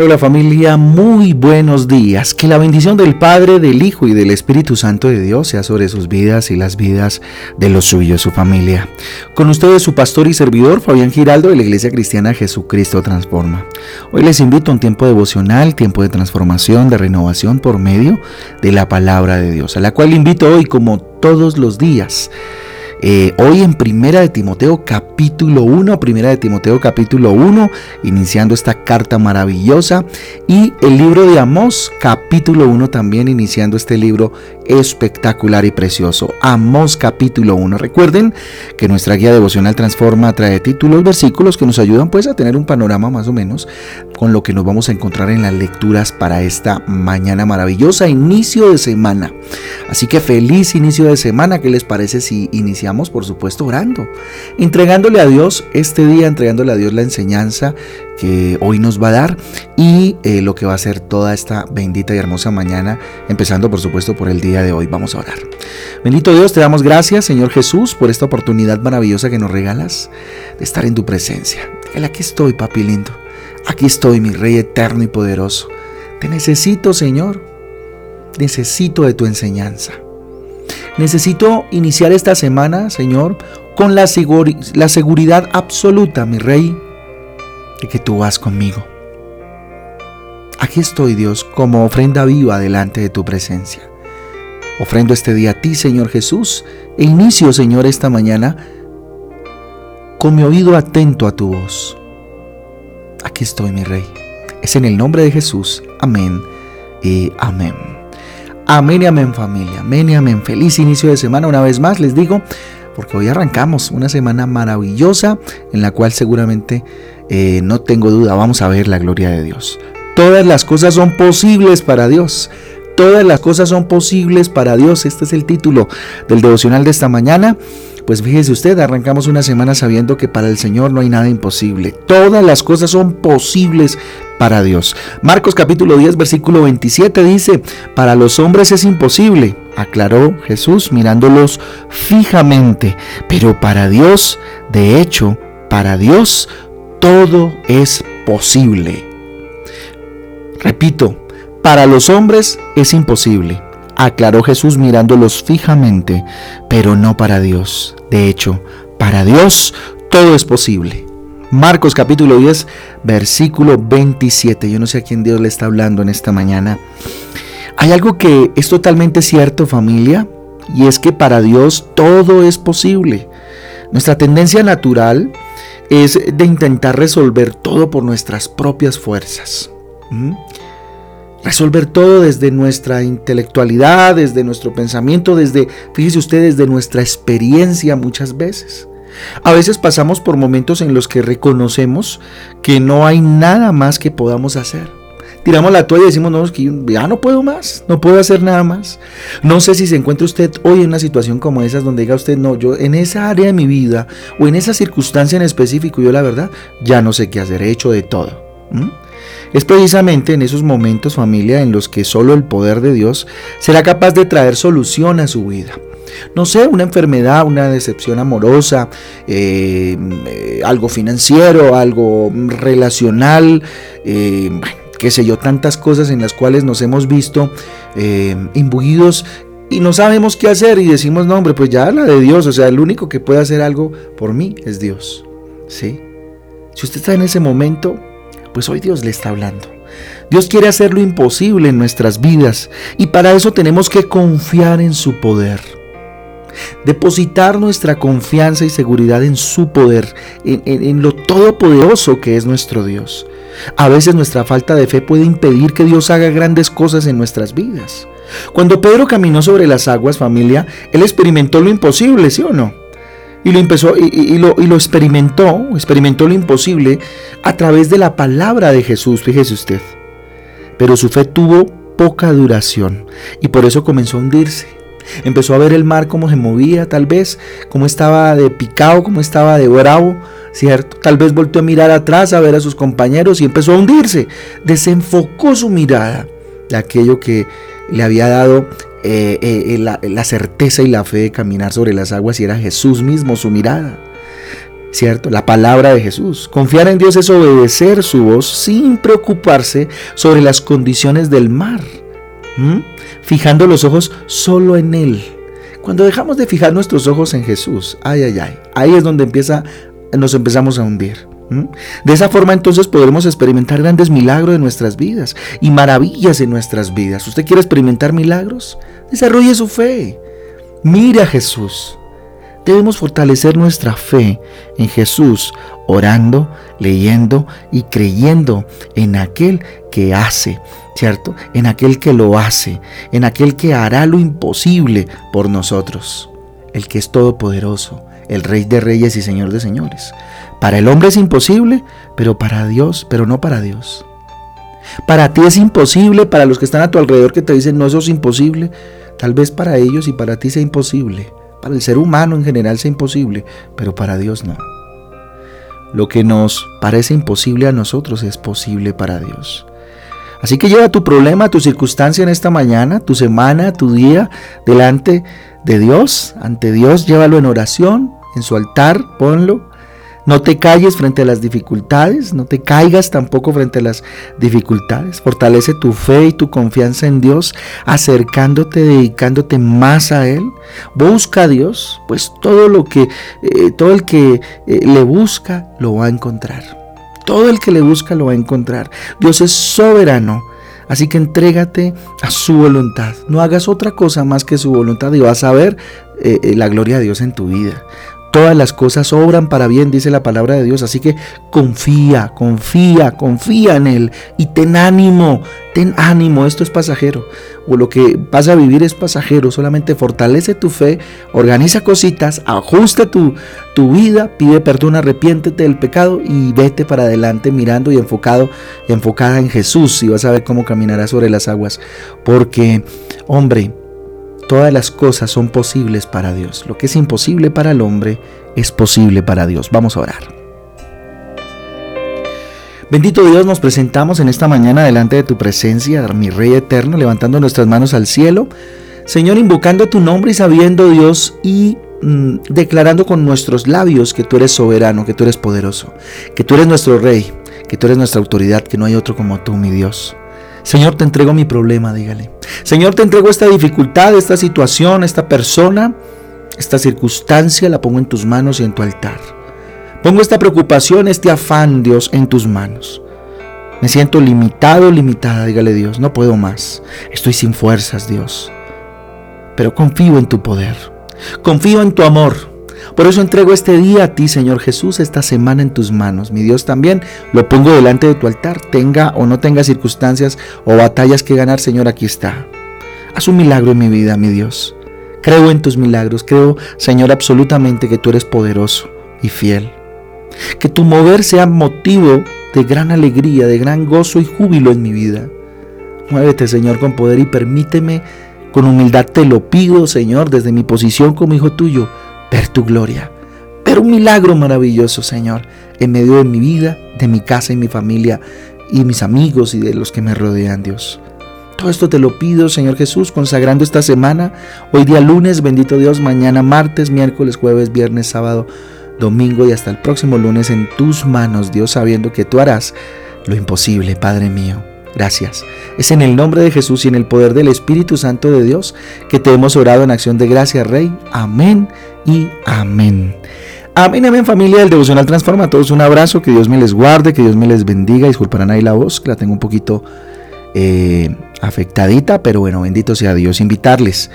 Hola, familia, muy buenos días. Que la bendición del Padre, del Hijo y del Espíritu Santo de Dios sea sobre sus vidas y las vidas de los suyos, su familia. Con ustedes su pastor y servidor Fabián Giraldo de la Iglesia Cristiana Jesucristo Transforma. Hoy les invito a un tiempo devocional, tiempo de transformación, de renovación por medio de la palabra de Dios, a la cual invito hoy como todos los días eh, hoy en Primera de Timoteo capítulo 1, Primera de Timoteo capítulo 1, iniciando esta carta maravillosa. Y el libro de Amós capítulo 1 también iniciando este libro espectacular y precioso. Amós capítulo 1. Recuerden que nuestra guía devocional Transforma trae títulos, versículos que nos ayudan pues a tener un panorama más o menos con lo que nos vamos a encontrar en las lecturas para esta mañana maravillosa, inicio de semana. Así que feliz inicio de semana. ¿Qué les parece si iniciamos? por supuesto, orando, entregándole a Dios este día, entregándole a Dios la enseñanza que hoy nos va a dar y eh, lo que va a ser toda esta bendita y hermosa mañana, empezando por supuesto por el día de hoy. Vamos a orar. Bendito Dios, te damos gracias, Señor Jesús, por esta oportunidad maravillosa que nos regalas de estar en tu presencia. aquí estoy, papi lindo. Aquí estoy, mi Rey eterno y poderoso. Te necesito, Señor. Necesito de tu enseñanza. Necesito iniciar esta semana, Señor, con la, la seguridad absoluta, mi Rey, de que tú vas conmigo. Aquí estoy, Dios, como ofrenda viva delante de tu presencia. Ofrendo este día a ti, Señor Jesús, e inicio, Señor, esta mañana con mi oído atento a tu voz. Aquí estoy, mi Rey. Es en el nombre de Jesús. Amén y amén. Amén y amén familia, amén y amén. Feliz inicio de semana una vez más, les digo, porque hoy arrancamos una semana maravillosa en la cual seguramente, eh, no tengo duda, vamos a ver la gloria de Dios. Todas las cosas son posibles para Dios. Todas las cosas son posibles para Dios. Este es el título del devocional de esta mañana. Pues fíjese usted, arrancamos una semana sabiendo que para el Señor no hay nada imposible. Todas las cosas son posibles para Dios. Marcos capítulo 10, versículo 27 dice, para los hombres es imposible, aclaró Jesús mirándolos fijamente, pero para Dios, de hecho, para Dios, todo es posible. Repito, para los hombres es imposible, aclaró Jesús mirándolos fijamente, pero no para Dios. De hecho, para Dios todo es posible. Marcos capítulo 10, versículo 27. Yo no sé a quién Dios le está hablando en esta mañana. Hay algo que es totalmente cierto familia, y es que para Dios todo es posible. Nuestra tendencia natural es de intentar resolver todo por nuestras propias fuerzas. ¿Mm? Resolver todo desde nuestra intelectualidad, desde nuestro pensamiento, desde, fíjese usted, desde nuestra experiencia muchas veces. A veces pasamos por momentos en los que reconocemos que no hay nada más que podamos hacer. Tiramos la toalla y decimos, no, que ya no puedo más, no puedo hacer nada más. No sé si se encuentra usted hoy en una situación como esa donde diga usted, no, yo en esa área de mi vida o en esa circunstancia en específico, yo la verdad, ya no sé qué hacer, he hecho de todo. Es precisamente en esos momentos, familia, en los que solo el poder de Dios será capaz de traer solución a su vida. No sé, una enfermedad, una decepción amorosa, eh, eh, algo financiero, algo relacional, eh, qué sé yo, tantas cosas en las cuales nos hemos visto imbuidos y no sabemos qué hacer y decimos, no, hombre, pues ya la de Dios, o sea, el único que puede hacer algo por mí es Dios. ¿Sí? Si usted está en ese momento, pues hoy Dios le está hablando. Dios quiere hacer lo imposible en nuestras vidas y para eso tenemos que confiar en su poder. Depositar nuestra confianza y seguridad en su poder, en, lo todopoderoso que es nuestro Dios. A veces nuestra falta de fe puede impedir que Dios haga grandes cosas en nuestras vidas. Cuando Pedro caminó sobre las aguas, familia, él experimentó lo imposible, ¿sí o no? Y lo empezó y, lo, y, lo, experimentó, experimentó lo imposible a través de la palabra de Jesús, fíjese usted. Pero su fe tuvo poca duración y por eso comenzó a hundirse. Empezó a ver el mar como se movía, tal vez, como estaba de picado, como estaba de bravo, ¿cierto? Tal vez volvió a mirar atrás a ver a sus compañeros y empezó a hundirse. Desenfocó su mirada de aquello que le había dado eh, eh, la, certeza y la fe de caminar sobre las aguas y era Jesús mismo su mirada. ¿cierto? La palabra de Jesús. Confiar en Dios es obedecer su voz sin preocuparse sobre las condiciones del mar, fijando los ojos solo en Él. Cuando dejamos de fijar nuestros ojos en Jesús, ay, ay, ay, ahí es donde empieza, nos empezamos a hundir. De esa forma entonces podremos experimentar grandes milagros en nuestras vidas y maravillas en nuestras vidas. ¿Usted quiere experimentar milagros? Desarrolle su fe. Mire a Jesús. Debemos fortalecer nuestra fe en Jesús, orando, leyendo y creyendo en aquel que hace, ¿cierto? En aquel que lo hace, en aquel que hará lo imposible por nosotros, el que es todopoderoso, el Rey de Reyes y Señor de Señores. Para el hombre es imposible, pero para Dios, pero no para Dios. Para ti es imposible, para los que están a tu alrededor que te dicen no, eso es imposible, tal vez para ellos y para ti sea imposible. Para el ser humano en general sea imposible, pero para Dios no. Lo que nos parece imposible a nosotros es posible para Dios. Así que lleva tu problema, tu circunstancia en esta mañana, tu semana, tu día, delante de Dios, ante Dios, llévalo en oración, en su altar, ponlo no te calles frente a las dificultades, no te caigas tampoco frente a las dificultades. Fortalece tu fe y tu confianza en Dios, acercándote, dedicándote más a Él. Busca a Dios, pues todo lo que, eh, todo el que eh, le busca lo va a encontrar. Todo el que le busca lo va a encontrar. Dios es soberano. Así que entrégate a su voluntad. No hagas otra cosa más que su voluntad y vas a ver eh, la gloria de Dios en tu vida. Todas las cosas obran para bien, dice la palabra de Dios. Así que confía, confía, confía en Él y ten ánimo, ten ánimo. Esto es pasajero. O lo que vas a vivir es pasajero. Solamente fortalece tu fe, organiza cositas, ajusta tu, tu vida, pide perdón, arrepiéntete del pecado y vete para adelante mirando y enfocado, enfocada en Jesús. Y vas a ver cómo caminarás sobre las aguas. Porque, hombre, Todas las cosas son posibles para Dios. Lo que es imposible para el hombre es posible para Dios. Vamos a orar. Bendito Dios, nos presentamos en esta mañana delante de tu presencia, mi Rey eterno, levantando nuestras manos al cielo. Señor, invocando tu nombre y sabiendo Dios y mm, declarando con nuestros labios que tú eres soberano, que tú eres poderoso, que tú eres nuestro Rey, que tú eres nuestra autoridad, que no hay otro como tú, mi Dios. Señor, te entrego mi problema, dígale. Señor, te entrego esta dificultad, esta situación, esta persona, esta circunstancia, la pongo en tus manos y en tu altar. Pongo esta preocupación, este afán, Dios, en tus manos. Me siento limitado, limitada, dígale Dios, no puedo más. Estoy sin fuerzas, Dios. Pero confío en tu poder. Confío en tu amor. Por eso entrego este día a ti, Señor Jesús, esta semana en tus manos. Mi Dios también lo pongo delante de tu altar, tenga o no tenga circunstancias o batallas que ganar, Señor, aquí está. Haz un milagro en mi vida, mi Dios. Creo en tus milagros, creo, Señor, absolutamente que tú eres poderoso y fiel. Que tu mover sea motivo de gran alegría, de gran gozo y júbilo en mi vida. Muévete, Señor, con poder y permíteme, con humildad te lo pido, Señor, desde mi posición como hijo tuyo, ver tu gloria, ver un milagro maravilloso, Señor, en medio de mi vida, de mi casa y mi familia y mis amigos y de los que me rodean, Dios. Todo esto te lo pido, Señor Jesús, consagrando esta semana, hoy día lunes, bendito Dios, mañana martes, miércoles, jueves, viernes, sábado, domingo y hasta el próximo lunes en tus manos, Dios, sabiendo que tú harás lo imposible, Padre mío. Gracias. Es en el nombre de Jesús y en el poder del Espíritu Santo de Dios que te hemos orado en acción de gracia, Rey. Amén y amén. Amén, amén familia del Devocional Transforma. A todos un abrazo, que Dios me les guarde, que Dios me les bendiga. Disculparán ahí la voz, que la tengo un poquito eh, afectadita, pero bueno, bendito sea Dios. Invitarles.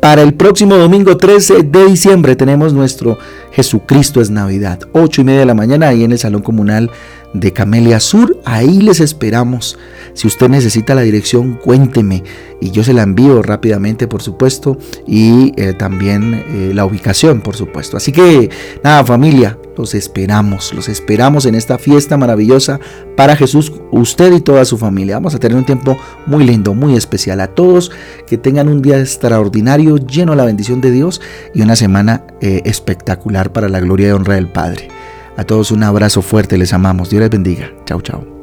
Para el próximo domingo 13 de diciembre tenemos nuestro Jesucristo es Navidad, 8 y media de la mañana ahí en el Salón Comunal de Camelia Sur. Ahí les esperamos. Si usted necesita la dirección, cuénteme y yo se la envío rápidamente, por supuesto, y eh, también eh, la ubicación, por supuesto. Así que nada, familia, los esperamos, los esperamos en esta fiesta maravillosa para Jesús, usted y toda su familia. Vamos a tener un tiempo muy lindo, muy especial. A todos que tengan un día extraordinario, lleno de la bendición de Dios y una semana eh, espectacular para la gloria y honra del Padre. A todos un abrazo fuerte, les amamos. Dios les bendiga. Chao, chao.